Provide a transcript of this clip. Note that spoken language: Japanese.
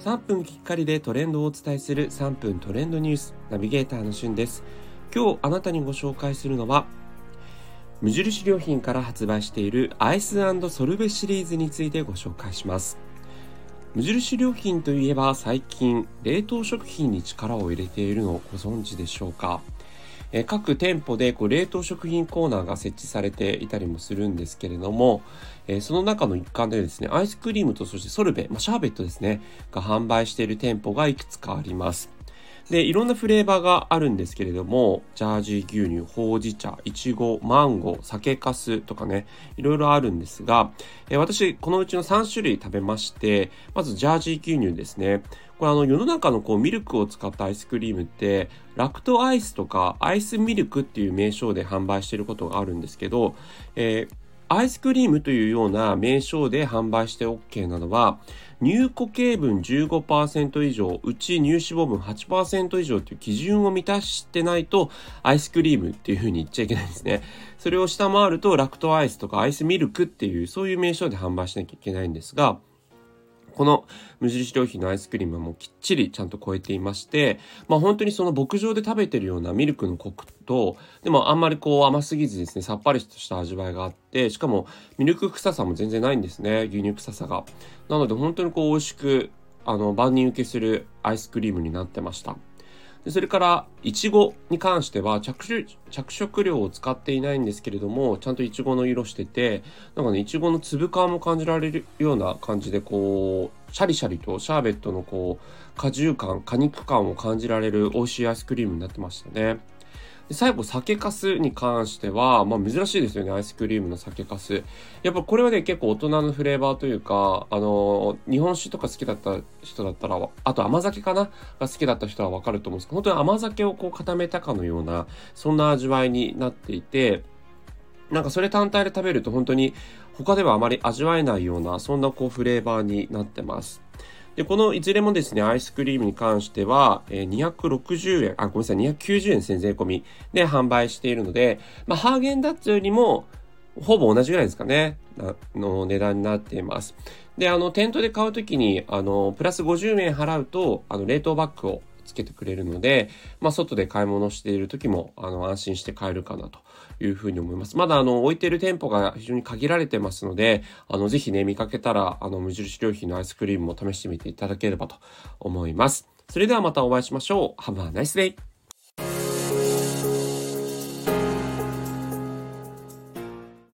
3分きっかりでトレンドをお伝えする3分トレンドニュースナビゲーターのしゅんです。今日あなたにご紹介するのは無印良品から発売しているアイスソルベシリーズについてご紹介します。無印良品といえば最近冷凍食品に力を入れているのをご存知でしょうか？え各店舗でこう冷凍食品コーナーが設置されていたりもするんですけれども、えその中の一環でですね、アイスクリームとそしてソルベ、まあ、シャーベットですね、が販売している店舗がいくつかあります。で、いろんなフレーバーがあるんですけれども、ジャージー牛乳、ほうじ茶、いちご、マンゴー、酒粕とかね、いろいろあるんですが、え私、このうちの3種類食べまして、まずジャージー牛乳ですね。これあの世の中のこうミルクを使ったアイスクリームってラクトアイスとかアイスミルクっていう名称で販売していることがあるんですけど、えーアイスクリームというような名称で販売して OK なのは、乳固形分15%以上、うち乳脂肪分8%以上という基準を満たしてないと、アイスクリームっていうふうに言っちゃいけないんですね。それを下回ると、ラクトアイスとかアイスミルクっていう、そういう名称で販売しなきゃいけないんですが、この無印良品のアイスクリームもきっちりちゃんと超えていまして、まあ本当にその牧場で食べてるようなミルクのコクと、でもあんまりこう甘すぎずですね、さっぱりとした味わいがあって、しかもミルク臭さも全然ないんですね、牛乳臭さが。なので本当にこう美味しく、あの、万人受けするアイスクリームになってました。でそれから、いちごに関しては着着色料を使っていないんですけれども、ちゃんといちごの色してて、なんかね、いちごの粒感も感じられるような感じで、こう、シャリシャリとシャーベットのこう、果汁感、果肉感を感じられる美味しいアイスクリームになってましたね。最後、酒粕に関しては、まあ珍しいですよね、アイスクリームの酒粕。やっぱこれはね、結構大人のフレーバーというか、あの日本酒とか好きだった人だったら、あと甘酒かな？が好きだった人はわかると思うんですけど、本当に甘酒をこう固めたかのような、そんな味わいになっていて、なんかそれ単体で食べると本当に他ではあまり味わえないような、そんなこうフレーバーになってます。で、このいずれもですね、アイスクリームに関しては、え260円、あ、ごめんなさい、290円先税込みで販売しているので、まあ、ハーゲンダッツよりも、ほぼ同じぐらいですかね、の値段になっています。で、あの、店頭で買うときに、あの、プラス50円払うと、あの、冷凍バッグをつけてくれるので、まあ、外で買い物している時も、あの、安心して買えるかなというふうに思います。まだ、あの、置いている店舗が非常に限られてますので、あの、ぜひね、見かけたら、あの、無印良品のアイスクリームも試してみていただければと思います。それではまたお会いしましょう。Have a nice day!